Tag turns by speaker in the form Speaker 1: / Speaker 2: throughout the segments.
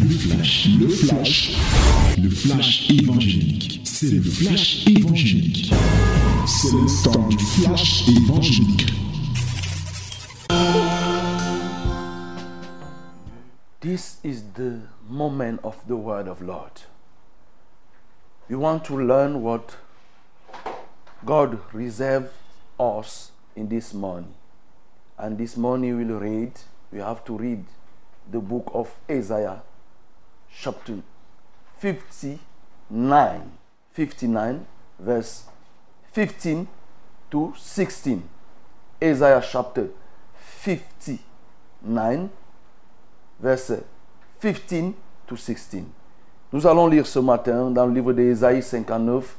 Speaker 1: Le flash, le flash, le flash évangélique. C'est le flash évangélique. C'est le temps du flash évangélique.
Speaker 2: This is the moment of the word of Lord. We want to learn what God reserved us in this morning. And this morning we'll read, we have to read the book of Isaiah, chapter 59, 59, verse 15 to 16. Isaiah chapter 59, verset 15 to 16. Nous allons lire ce matin dans le livre d'Ésaïe 59,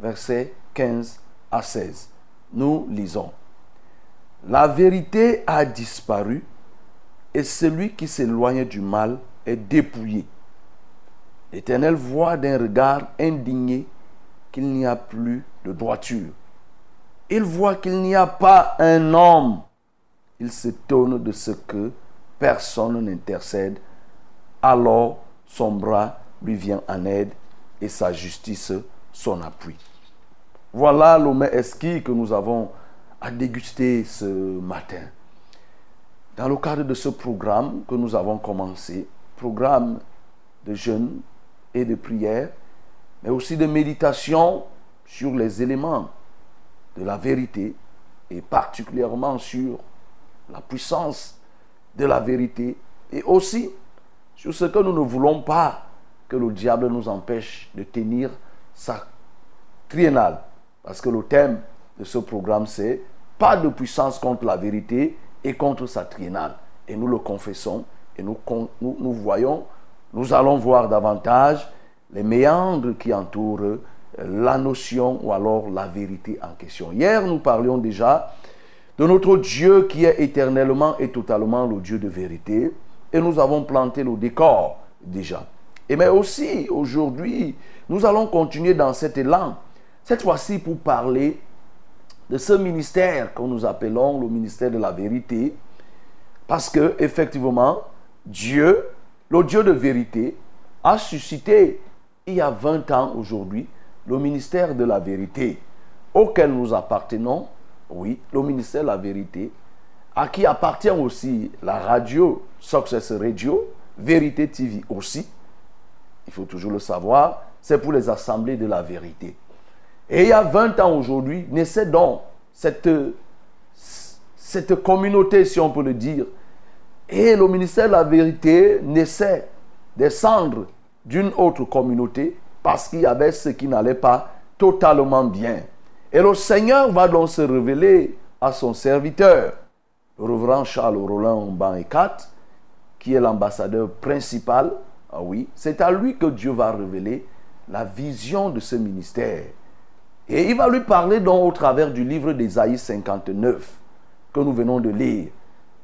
Speaker 2: versets 15 à 16. Nous lisons. La vérité a disparu et celui qui s'éloigne du mal est dépouillé. L'Éternel voit d'un regard indigné qu'il n'y a plus de droiture. Il voit qu'il n'y a pas un homme. Il s'étonne de ce que personne n'intercède. Alors son bras lui vient en aide et sa justice son appui. Voilà mets esquis que nous avons à déguster ce matin. Dans le cadre de ce programme que nous avons commencé, programme de jeûne et de prière, mais aussi de méditation sur les éléments de la vérité et particulièrement sur la puissance de la vérité et aussi sur ce que nous ne voulons pas que le diable nous empêche de tenir sa triennale. Parce que le thème de ce programme, c'est pas de puissance contre la vérité et contre sa triennale. Et nous le confessons et nous, voyons, nous allons voir davantage les méandres qui entourent la notion ou alors la vérité en question. Hier, nous parlions déjà de notre Dieu qui est éternellement et totalement le Dieu de vérité. Et nous avons planté le décor déjà. Et mais aussi, aujourd'hui, nous allons continuer dans cet élan. Cette fois-ci pour parler de ce ministère que nous appelons le ministère de la vérité. Parce que, effectivement, Dieu, le Dieu de vérité, a suscité, il y a 20 ans aujourd'hui, le ministère de la vérité, auquel nous appartenons, oui, le ministère de la vérité, à qui appartient aussi la radio, Success Radio, Vérité TV aussi. Il faut toujours le savoir, c'est pour les assemblées de la vérité. Et il y a 20 ans aujourd'hui, naissait donc cette, cette communauté, si on peut le dire. Et le ministère de la vérité naissait des cendres d'une autre communauté parce qu'il y avait ce qui n'allait pas totalement bien. Et le Seigneur va donc se révéler à son serviteur, le reverend Charles Roland Banekat, qui est l'ambassadeur principal. Ah oui, c'est à lui que Dieu va révéler la vision de ce ministère. Et il va lui parler donc au travers du livre d'Ésaïe 59 que nous venons de lire.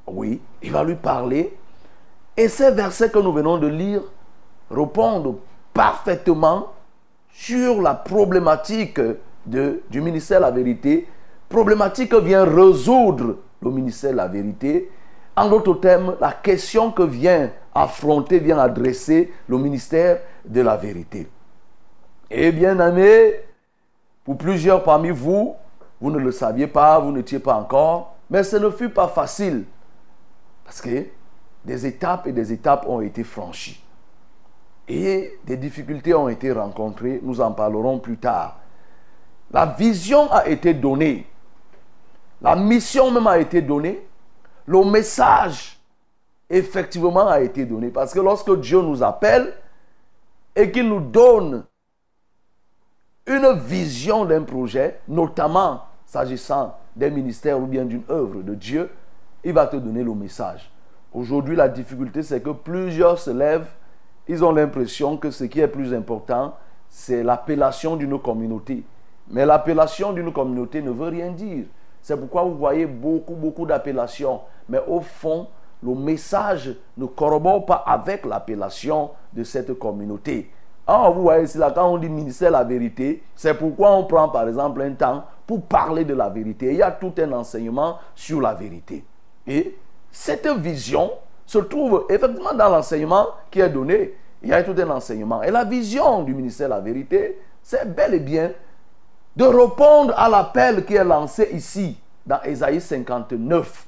Speaker 2: Oui, il va lui parler. Et ces versets que nous venons de lire répondent parfaitement sur la problématique de, du ministère de la vérité. Problématique que vient résoudre le ministère de la vérité. En d'autres termes, la question que vient affronter, vient adresser le ministère de la vérité. Et bien aimé, pour plusieurs parmi vous, vous ne le saviez pas, vous n'étiez pas encore, mais ce ne fut pas facile. Parce que des étapes et des étapes ont été franchies. Et des difficultés ont été rencontrées, nous en parlerons plus tard. La vision a été donnée. La mission même a été donnée. Le message, effectivement, a été donné. Parce que lorsque Dieu nous appelle et qu'il nous donne une vision d'un projet, notamment s'agissant d'un ministère ou bien d'une œuvre de Dieu, il va te donner le message. Aujourd'hui, la difficulté, c'est que plusieurs se lèvent, ils ont l'impression que ce qui est plus important, c'est l'appellation d'une communauté. Mais l'appellation d'une communauté ne veut rien dire. C'est pourquoi vous voyez beaucoup, beaucoup d'appellations. Mais au fond, le message ne corrobore pas avec l'appellation de cette communauté. Ah, vous voyez là, quand on dit ministère la vérité, c'est pourquoi on prend par exemple un temps pour parler de la vérité. Il y a tout un enseignement sur la vérité. Et cette vision, se trouve effectivement dans l'enseignement qui est donné. Il y a tout un enseignement. Et la vision du ministère de la vérité, c'est bel et bien de répondre à l'appel qui est lancé ici, dans Ésaïe 59.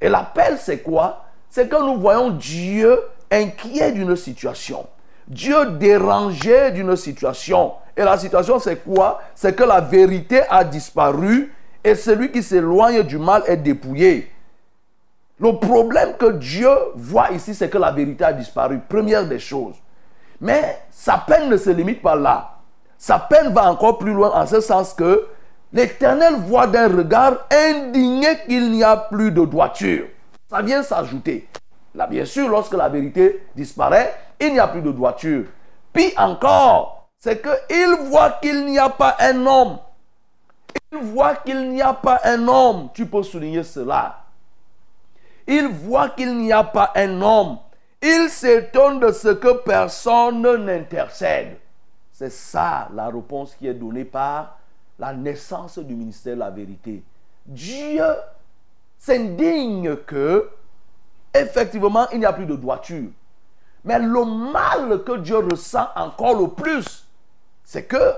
Speaker 2: Et l'appel, c'est quoi? C'est que nous voyons Dieu inquiet d'une situation. Dieu dérangé d'une situation. Et la situation, c'est quoi? C'est que la vérité a disparu et celui qui s'éloigne du mal est dépouillé. Le problème que Dieu voit ici, c'est que la vérité a disparu. Première des choses. Mais sa peine ne se limite pas là. Sa peine va encore plus loin en ce sens que l'Éternel voit d'un regard indigné qu'il n'y a plus de droiture. Ça vient s'ajouter. Là, bien sûr, lorsque la vérité disparaît, il n'y a plus de droiture. Puis encore, c'est qu'il voit qu'il n'y a pas un homme. Il voit qu'il n'y a pas un homme. Tu peux souligner cela. Il voit qu'il n'y a pas un homme. Il s'étonne de ce que personne n'intercède. C'est ça la réponse qui est donnée par la naissance du ministère de la vérité. Dieu s'indigne que, effectivement, il n'y a plus de droiture. Mais le mal que Dieu ressent encore le plus, c'est que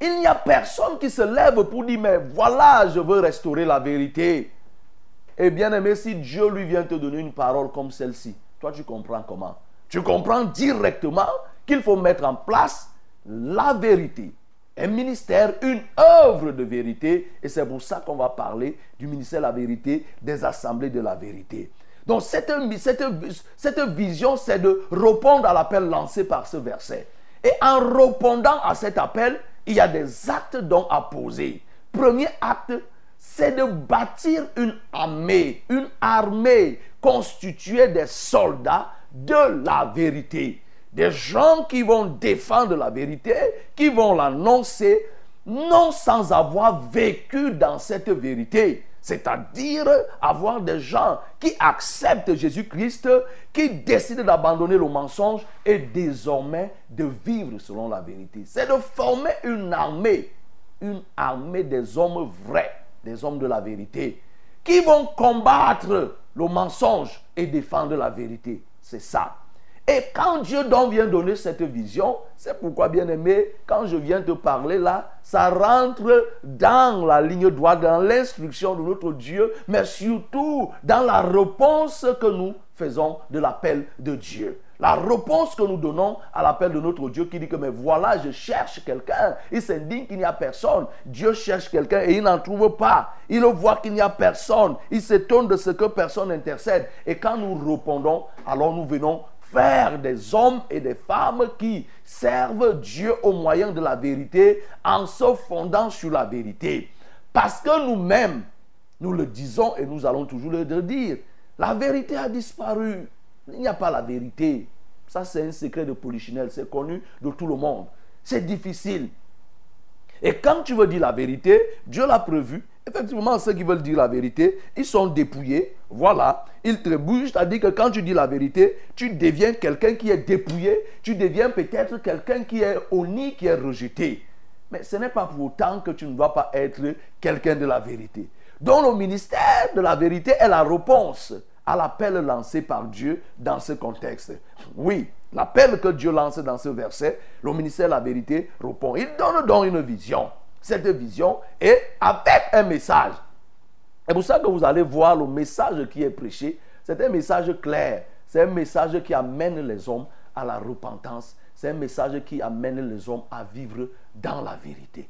Speaker 2: il n'y a personne qui se lève pour dire, mais voilà, je veux restaurer la vérité. Et bien aimé, si Dieu lui vient te donner une parole comme celle-ci, toi tu comprends comment? Tu comprends directement qu'il faut mettre en place la vérité. Un ministère, une œuvre de vérité. Et c'est pour ça qu'on va parler du ministère de la vérité, des assemblées de la vérité. Donc cette, vision, c'est de répondre à l'appel lancé par ce verset. Et en répondant à cet appel, il y a des actes à poser. Premier acte, c'est de bâtir une armée, une armée constituée des soldats de la vérité. Des gens qui vont défendre la vérité, qui vont l'annoncer, non sans avoir vécu dans cette vérité. C'est-à-dire avoir des gens qui acceptent Jésus-Christ, qui décident d'abandonner le mensonge et désormais de vivre selon la vérité. C'est de former une armée, une armée des hommes vrais, des hommes de la vérité, qui vont combattre le mensonge et défendre la vérité. C'est ça. Et quand Dieu donc vient donner cette vision, c'est pourquoi, bien aimé, quand je viens te parler là, ça rentre dans la ligne droite, dans l'instruction de notre Dieu, mais surtout dans la réponse que nous faisons de l'appel de Dieu. La réponse que nous donnons à l'appel de notre Dieu qui dit que mais voilà, je cherche quelqu'un. Il s'indigne qu'il n'y a personne. Dieu cherche quelqu'un et il n'en trouve pas. Il voit qu'il n'y a personne. Il s'étonne de ce que personne intercède. Et quand nous répondons, alors nous venons faire des hommes et des femmes qui servent Dieu au moyen de la vérité en se fondant sur la vérité. Parce que nous-mêmes, nous le disons et nous allons toujours le dire, la vérité a disparu. Il n'y a pas la vérité. Ça, c'est un secret de Polichinelle. C'est connu de tout le monde. C'est difficile. Et quand tu veux dire la vérité, Dieu l'a prévu. Effectivement, ceux qui veulent dire la vérité, ils sont dépouillés. Voilà, ils trébuchent. C'est-à-dire que quand tu dis la vérité, tu deviens quelqu'un qui est dépouillé. Tu deviens peut-être quelqu'un qui est honni, qui est rejeté. Mais ce n'est pas pour autant que tu ne dois pas être quelqu'un de la vérité. Donc le ministère de la vérité est la réponse à l'appel lancé par Dieu dans ce contexte. Oui, L'appel que Dieu lance dans ce verset, le ministère de la vérité répond. Il donne donc une vision. Cette vision est avec un message. C'est pour ça que vous allez voir le message qui est prêché. C'est un message clair. C'est un message qui amène les hommes à la repentance. C'est un message qui amène les hommes à vivre dans la vérité.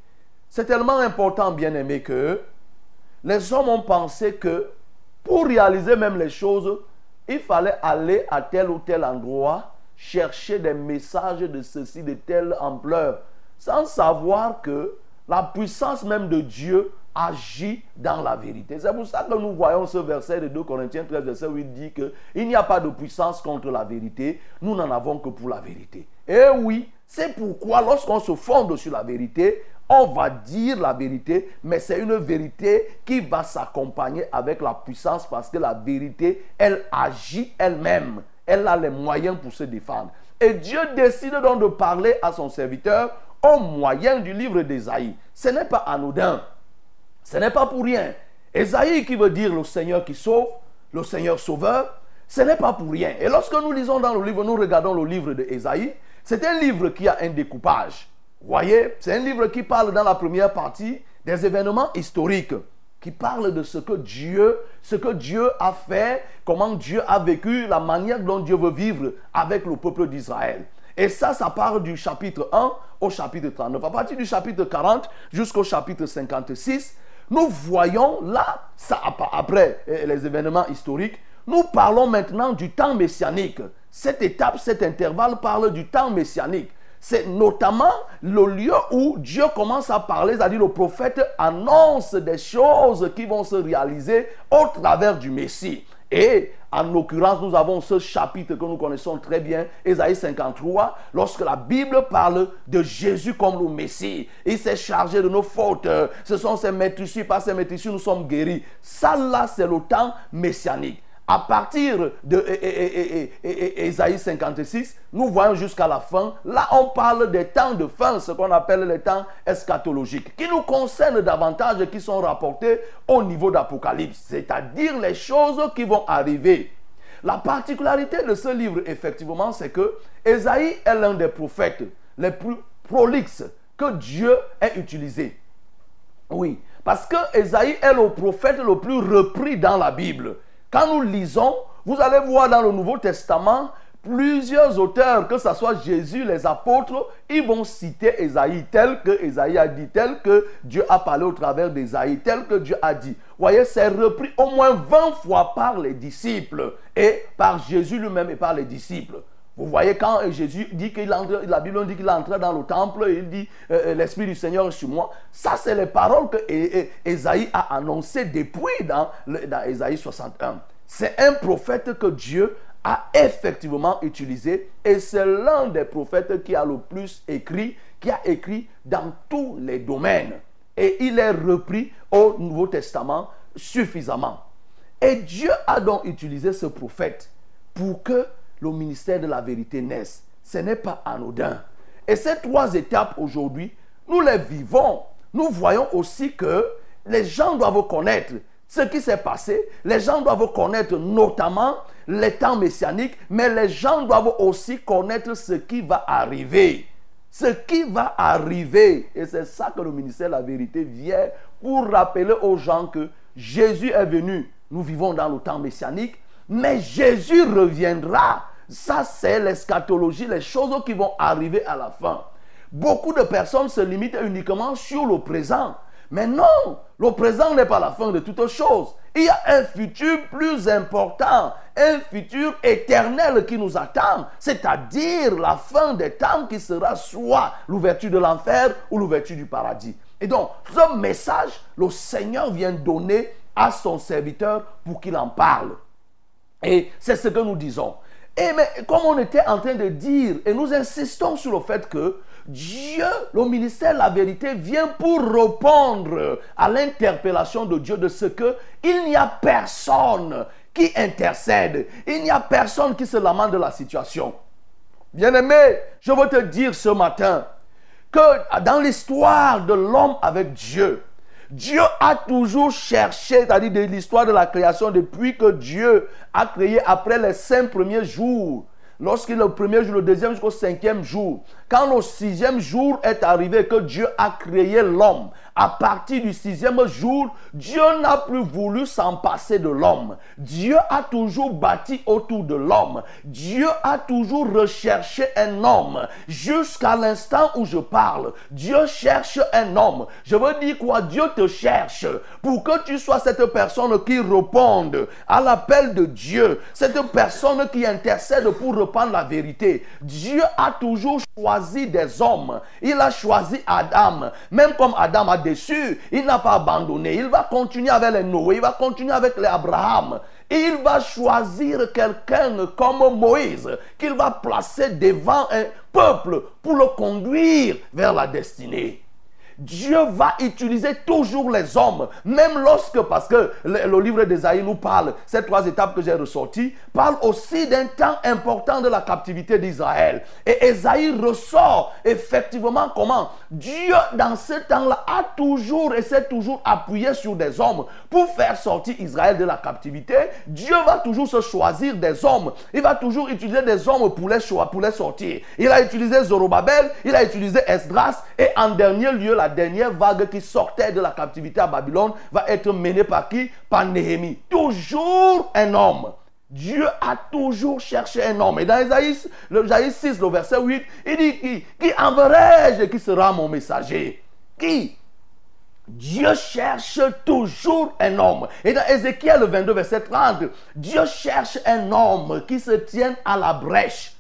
Speaker 2: C'est tellement important, bien aimé, que les hommes ont pensé que pour réaliser même les choses, il fallait aller à tel ou tel endroit chercher des messages de ceci, de telle ampleur, sans savoir que la puissance même de Dieu agit dans la vérité. C'est pour ça que nous voyons ce verset de 2 Corinthiens 13, verset où il dit qu'il n'y a pas de puissance contre la vérité, nous n'en avons que pour la vérité. Et oui, c'est pourquoi lorsqu'on se fonde sur la vérité, on va dire la vérité, mais c'est une vérité qui va s'accompagner avec la puissance parce que la vérité, elle agit elle-même elle a les moyens pour se défendre. Et Dieu décide donc de parler à son serviteur au moyen du livre d'Ésaïe. Ce n'est pas anodin. Ce n'est pas pour rien. Ésaïe qui veut dire le Seigneur qui sauve, le Seigneur sauveur, ce n'est pas pour rien. Et lorsque nous lisons dans le livre, nous regardons le livre de Ésaïe, c'est un livre qui a un découpage. Voyez, c'est un livre qui parle dans la première partie des événements historiques, qui parle de ce que Dieu, ce que Dieu a fait, comment Dieu a vécu, la manière dont Dieu veut vivre avec le peuple d'Israël. Et ça, ça part du chapitre 1 au chapitre 39. À partir du chapitre 40 jusqu'au chapitre 56, nous voyons là, ça, après les événements historiques, nous parlons maintenant du temps messianique. Cette étape, cet intervalle parle du temps messianique. C'est notamment le lieu où Dieu commence à parler, c'est-à-dire le prophète annonce des choses qui vont se réaliser au travers du Messie. Et en l'occurrence, nous avons ce chapitre que nous connaissons très bien, Ésaïe 53, lorsque la Bible parle de Jésus comme le Messie. Il s'est chargé de nos fautes. Ce sont ses maîtrisses, par ses maîtrisses, nous sommes guéris. Ça là, c'est le temps messianique. À partir de Ésaïe 56, nous voyons jusqu'à la fin. Là, on parle des temps de fin, ce qu'on appelle les temps eschatologiques, qui nous concernent davantage et qui sont rapportés au niveau d'Apocalypse, c'est-à-dire les choses qui vont arriver. La particularité de ce livre, effectivement, c'est que Ésaïe est l'un des prophètes les plus prolixes que Dieu ait utilisé. Oui, parce que Ésaïe est le prophète le plus repris dans la Bible. Quand nous lisons, vous allez voir dans le Nouveau Testament plusieurs auteurs, que ce soit Jésus, les apôtres, ils vont citer Esaïe tel que Esaïe a dit, tel que Dieu a parlé au travers d'Esaïe, tel que Dieu a dit. Vous voyez, c'est repris au moins 20 fois par les disciples et par Jésus lui-même et par les disciples. Vous voyez, quand Jésus dit qu'il entre, la Bible dit qu'il entre dans le temple, il dit euh, euh, L'Esprit du Seigneur est sur moi. Ça, c'est les paroles que Esaïe a annoncées depuis dans, dans Esaïe 61. C'est un prophète que Dieu a effectivement utilisé et c'est l'un des prophètes qui a le plus écrit, qui a écrit dans tous les domaines. Et il est repris au Nouveau Testament suffisamment. Et Dieu a donc utilisé ce prophète pour que le ministère de la vérité naisse. Ce n'est pas anodin. Et ces trois étapes aujourd'hui, nous les vivons. Nous voyons aussi que les gens doivent connaître ce qui s'est passé. Les gens doivent connaître notamment les temps messianiques, mais les gens doivent aussi connaître ce qui va arriver. Ce qui va arriver. Et c'est ça que le ministère de la vérité vient pour rappeler aux gens que Jésus est venu. Nous vivons dans le temps messianique, mais Jésus reviendra. Ça, c'est l'eschatologie, les choses qui vont arriver à la fin. Beaucoup de personnes se limitent uniquement sur le présent. Mais non, le présent n'est pas la fin de toutes choses. Il y a un futur plus important, un futur éternel qui nous attend, c'est-à-dire la fin des temps qui sera soit l'ouverture de l'enfer ou l'ouverture du paradis. Et donc, ce message, le Seigneur vient donner à son serviteur pour qu'il en parle. Et c'est ce que nous disons. Et mais comme on était en train de dire, et nous insistons sur le fait que Dieu, le ministère la vérité, vient pour répondre à l'interpellation de Dieu de ce que il n'y a personne qui intercède, il n'y a personne qui se lamente de la situation. Bien-aimé, je veux te dire ce matin que dans l'histoire de l'homme avec Dieu, Dieu a toujours cherché, c'est-à-dire de l'histoire de la création, depuis que Dieu a créé après les cinq premiers jours, lorsqu'il le premier jour, le deuxième jusqu'au cinquième jour, quand le sixième jour est arrivé, que Dieu a créé l'homme, à partir du sixième jour, Dieu n'a plus voulu s'en passer de l'homme. Dieu a toujours bâti autour de l'homme. Dieu a toujours recherché un homme. Jusqu'à l'instant où je parle, Dieu cherche un homme. Je veux dire quoi? Dieu te cherche pour que tu sois cette personne qui réponde à l'appel de Dieu. Cette personne qui intercède pour reprendre la vérité. Dieu a toujours choisi des hommes. Il a choisi Adam. Même comme Adam a il n'a pas abandonné. Il va continuer avec les Noé, il va continuer avec les Abraham. il va choisir quelqu'un comme Moïse qu'il va placer devant un peuple pour le conduire vers la destinée. Dieu va utiliser toujours les hommes, même lorsque, parce que le, livre d'Ésaïe nous parle, ces trois étapes que j'ai ressorties, parle aussi d'un temps important de la captivité d'Israël. Et Ésaïe ressort effectivement comment? Dieu, dans ce temps-là, a toujours et s'est toujours appuyé sur des hommes pour faire sortir Israël de la captivité. Dieu va toujours se choisir des hommes. Il va toujours utiliser des hommes pour les, pour les sortir. Il a utilisé Zorobabel, il a utilisé Esdras, et en dernier lieu, la dernière vague qui sortait de la captivité à Babylone va être menée par qui? Par Néhémie. Toujours un homme. Dieu a toujours cherché un homme. Et dans Isaïe, le, 6, le verset 8, il dit qui, qui enverrai-je qui sera mon messager? Qui? Dieu cherche toujours un homme. Et dans Ézéchiel 22, verset 30, Dieu cherche un homme qui se tienne à la brèche.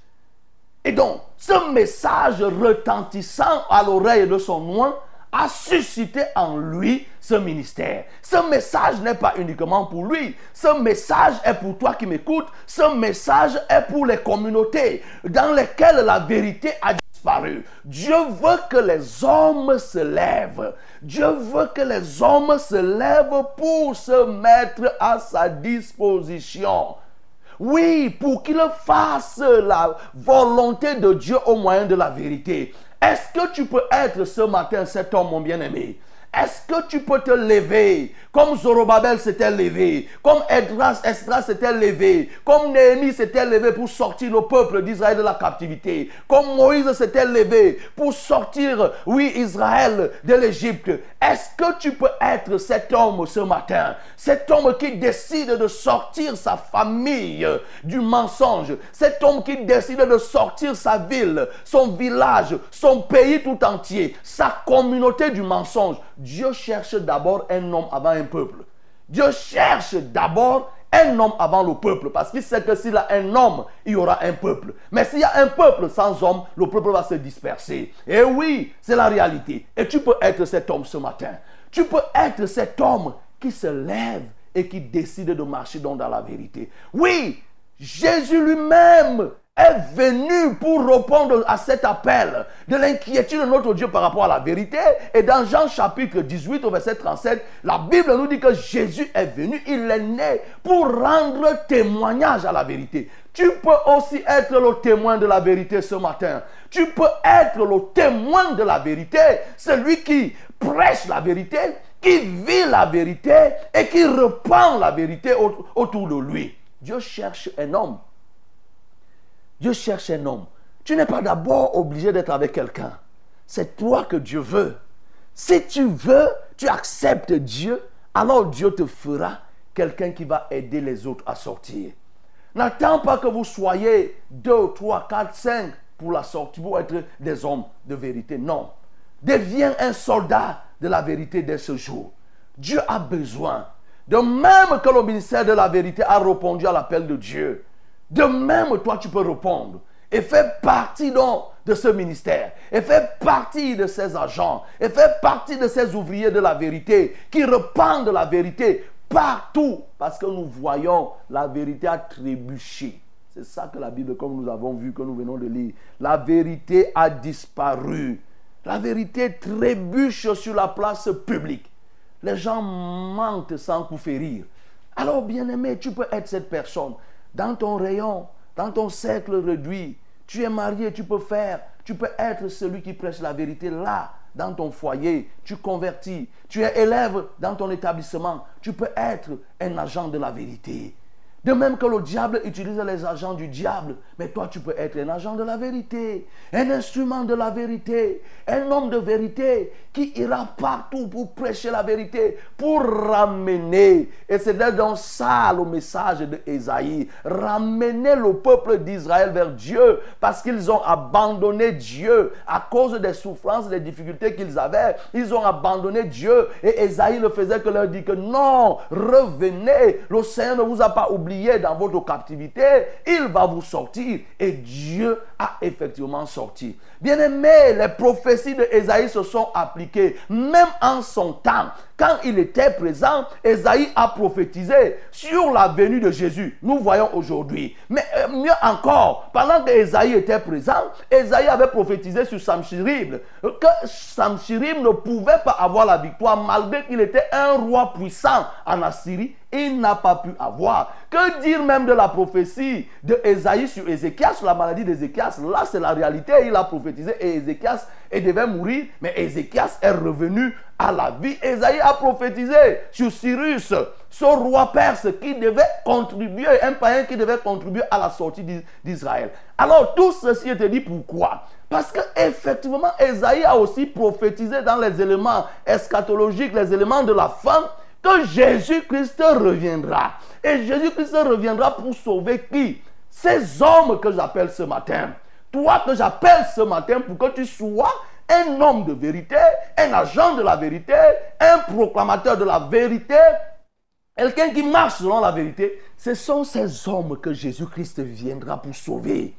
Speaker 2: Et donc, ce message retentissant à l'oreille de son nom a suscité en lui ce ministère. Ce message n'est pas uniquement pour lui. Ce message est pour toi qui m'écoutes. Ce message est pour les communautés dans lesquelles la vérité a disparu. Dieu veut que les hommes se lèvent. Dieu veut que les hommes se lèvent pour se mettre à sa disposition. Oui, pour qu'il fasse la volonté de Dieu au moyen de la vérité. Est-ce que tu peux être ce matin cet homme, mon bien-aimé? Est-ce que tu peux te lever comme Zorobabel s'était levé, comme Esdras, Esdras s'était levé, comme Néhémie s'était levé pour sortir le peuple d'Israël de la captivité, comme Moïse s'était levé pour sortir, oui, Israël de l'Égypte. Est-ce que tu peux être cet homme ce matin, cet homme qui décide de sortir sa famille du mensonge, cet homme qui décide de sortir sa ville, son village, son pays tout entier, sa communauté du mensonge Dieu cherche d'abord un homme avant un peuple. Dieu cherche d'abord un homme avant le peuple. Parce qu'il sait que s'il a un homme, il y aura un peuple. Mais s'il y a un peuple sans homme, le peuple va se disperser. Et oui, c'est la réalité. Et tu peux être cet homme ce matin. Tu peux être cet homme qui se lève et qui décide de marcher dans la vérité. Oui, Jésus lui-même est venu pour répondre à cet appel de l'inquiétude de notre Dieu par rapport à la vérité. Et dans Jean chapitre 18 au verset 37, la Bible nous dit que Jésus est venu, il est né pour rendre témoignage à la vérité. Tu peux aussi être le témoin de la vérité ce matin. Tu peux être le témoin de la vérité, celui qui prêche la vérité, qui vit la vérité et qui répand la vérité autour de lui. Dieu cherche un homme Dieu cherche un homme. Tu n'es pas d'abord obligé d'être avec quelqu'un. C'est toi que Dieu veut. Si tu veux, tu acceptes Dieu, alors Dieu te fera quelqu'un qui va aider les autres à sortir. N'attends pas que vous soyez deux, trois, quatre, cinq pour la sortie, pour être des hommes de vérité. Non. Deviens un soldat de la vérité dès ce jour. Dieu a besoin. De même que le ministère de la vérité a répondu à l'appel de Dieu, de même, toi, tu peux répondre et faire partie donc de ce ministère, et faire partie de ces agents, et faire partie de ces ouvriers de la vérité qui répandent la vérité partout, parce que nous voyons la vérité a trébuché. C'est ça que la Bible, comme nous avons vu, que nous venons de lire, la vérité a disparu. La vérité trébuche sur la place publique. Les gens mentent sans coup férir. Alors, bien aimé, tu peux être cette personne dans ton rayon, dans ton cercle réduit. Tu es marié, tu peux faire, tu peux être celui qui prêche la vérité là, dans ton foyer. Tu convertis. Tu es élève dans ton établissement. Tu peux être un agent de la vérité. De même que le diable utilise les agents du diable, mais toi tu peux être un agent de la vérité, un instrument de la vérité, un homme de vérité qui ira partout pour prêcher la vérité, pour ramener. Et c'est dans ça le message de Esaïe, ramener le peuple d'Israël vers Dieu, parce qu'ils ont abandonné Dieu à cause des souffrances, des difficultés qu'ils avaient. Ils ont abandonné Dieu et Esaïe ne faisait que leur dire que non, revenez, le Seigneur ne vous a pas oublié oublié dans votre captivité, il va vous sortir. Et Dieu a effectivement sorti. Bien aimé, les prophéties de Esaïe se sont appliquées, même en son temps. Quand il était présent, Esaïe a prophétisé sur la venue de Jésus. Nous voyons aujourd'hui. Mais euh, mieux encore, pendant que Esaïe était présent, Esaïe avait prophétisé sur Samchirib que Samchirib ne pouvait pas avoir la victoire malgré qu'il était un roi puissant en Assyrie il n'a pas pu avoir. Que dire même de la prophétie de Esaïe sur Ézéchias, sur la maladie d'Ézéchias? Là, c'est la réalité. Il a prophétisé et Ézéchias devait mourir, mais Ézéchias est revenu à la vie. Esaïe a prophétisé sur Cyrus, ce roi perse qui devait contribuer, un païen qui devait contribuer à la sortie d'Israël. Alors, tout ceci était dit pourquoi? Parce que effectivement, Esaïe a aussi prophétisé dans les éléments eschatologiques, les éléments de la fin, que Jésus-Christ reviendra. Et Jésus-Christ reviendra pour sauver qui? Ces hommes que j'appelle ce matin. Toi que j'appelle ce matin pour que tu sois un homme de vérité, un agent de la vérité, un proclamateur de la vérité, quelqu'un qui marche selon la vérité. Ce sont ces hommes que Jésus-Christ viendra pour sauver.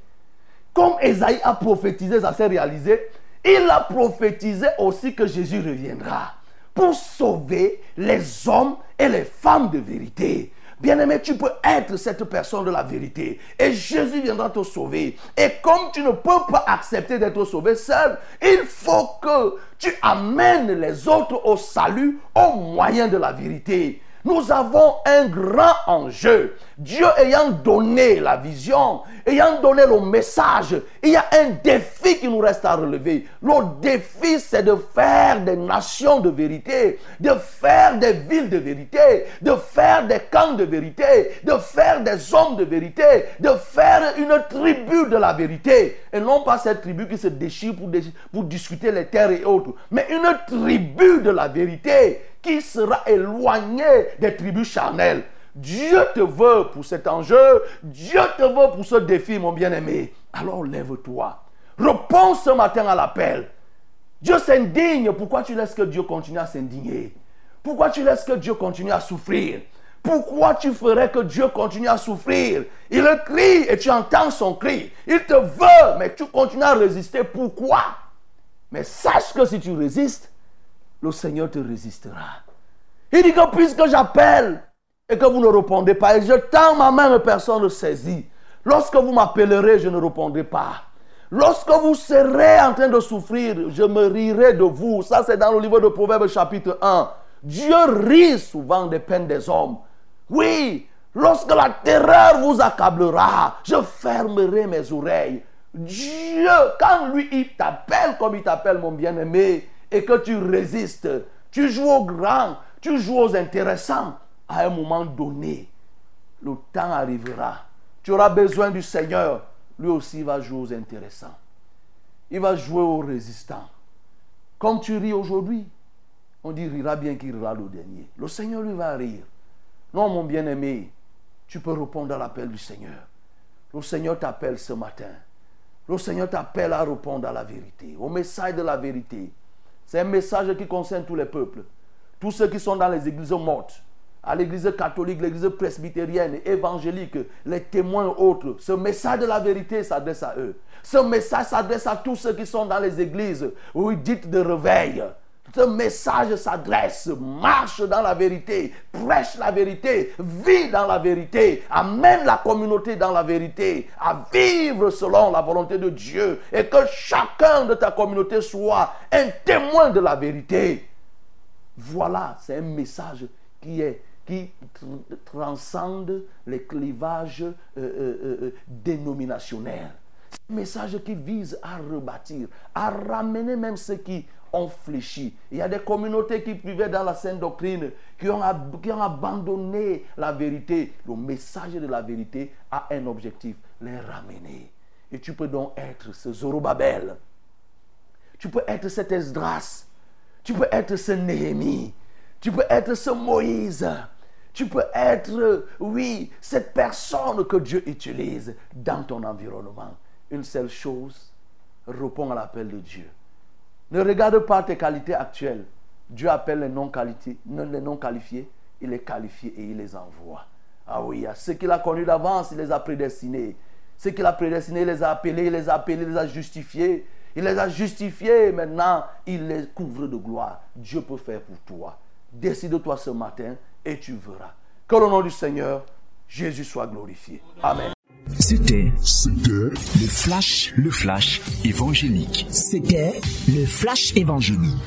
Speaker 2: Comme Esaïe a prophétisé, ça s'est réalisé, il a prophétisé aussi que Jésus reviendra pour sauver les hommes et les femmes de vérité. Bien-aimé, tu peux être cette personne de la vérité. Et Jésus viendra te sauver. Et comme tu ne peux pas accepter d'être sauvé seul, il faut que tu amènes les autres au salut au moyen de la vérité. Nous avons un grand enjeu. Dieu ayant donné la vision, ayant donné le message, il y a un défi qui nous reste à relever. Le défi, c'est de faire des nations de vérité, de faire des villes de vérité, de faire des camps de vérité, de faire des hommes de vérité, de faire une tribu de la vérité. Et non pas cette tribu qui se déchire pour, discuter les terres et autres, mais une tribu de la vérité qui sera éloigné des tribus charnelles. Dieu te veut pour cet enjeu. Dieu te veut pour ce défi, mon bien-aimé. Alors lève-toi. Réponds ce matin à l'appel. Dieu s'indigne. Pourquoi tu laisses que Dieu continue à s'indigner? Pourquoi tu laisses que Dieu continue à souffrir? Pourquoi tu ferais que Dieu continue à souffrir? Il crie et tu entends son cri. Il te veut, mais tu continues à résister. Pourquoi? Mais sache que si tu résistes, le Seigneur te résistera. Il dit que puisque j'appelle et que vous ne répondez pas, et je tends ma main, et personne ne saisit. Lorsque vous m'appellerez, je ne répondrai pas. Lorsque vous serez en train de souffrir, je me rirai de vous. Ça, c'est dans le livre de Proverbes chapitre 1. Dieu rit souvent des peines des hommes. Oui, lorsque la terreur vous accablera, je fermerai mes oreilles. Dieu, quand lui, il t'appelle comme il t'appelle, mon bien-aimé, et que tu résistes, tu joues au grand, tu joues aux intéressants, à un moment donné, le temps arrivera. Tu auras besoin du Seigneur. Lui aussi va jouer aux intéressants. Il va jouer aux résistants. Comme tu ris aujourd'hui, on dit rira bien qu'il rira le dernier. Le Seigneur lui va rire. Non, mon bien-aimé, tu peux répondre à l'appel du Seigneur. Le Seigneur t'appelle ce matin. Le Seigneur t'appelle à répondre à la vérité, au message de la vérité. C'est un message qui concerne tous les peuples. Tous ceux qui sont dans les églises mortes, à l'église catholique, l'église presbytérienne, évangélique, les témoins autres. Ce message de la vérité s'adresse à eux. Ce message s'adresse à tous ceux qui sont dans les églises où ils disent de réveil. Ce message s'adresse, marche dans la vérité, prêche la vérité, vit dans la vérité, amène la communauté dans la vérité, à vivre selon la volonté de Dieu et que chacun de ta communauté soit un témoin de la vérité. Voilà, c'est un message qui est qui transcende les clivages euh, euh, dénominationnels. C'est un message qui vise à rebâtir, à ramener même ceux qui ont fléchi. Il y a des communautés qui vivaient dans la sainte doctrine, qui ont, qui ont abandonné la vérité. Le message de la vérité a un objectif, les ramener. Et tu peux donc être ce Zorobabel. Tu peux être cet Esdras. Tu peux être ce Néhémie. Tu peux être ce Moïse. Tu peux être, euh, oui, cette personne que Dieu utilise dans ton environnement. Une seule chose, réponds à l'appel de Dieu. Ne regarde pas tes qualités actuelles. Dieu appelle les non-qualifiés, les non il les qualifie et il les envoie. Ah oui, à ceux qu'il a connus d'avance, il les a prédestinés. Ceux qu'il a prédestinés, il les a appelés, il les a appelés, il les a justifiés. Il les a justifiés, maintenant, il les couvre de gloire. Dieu peut faire pour toi. Décide-toi ce matin et tu verras. Que le nom du Seigneur, Jésus soit glorifié. Amen.
Speaker 1: C'était
Speaker 3: le flash, le flash évangélique.
Speaker 4: C'était le flash évangélique.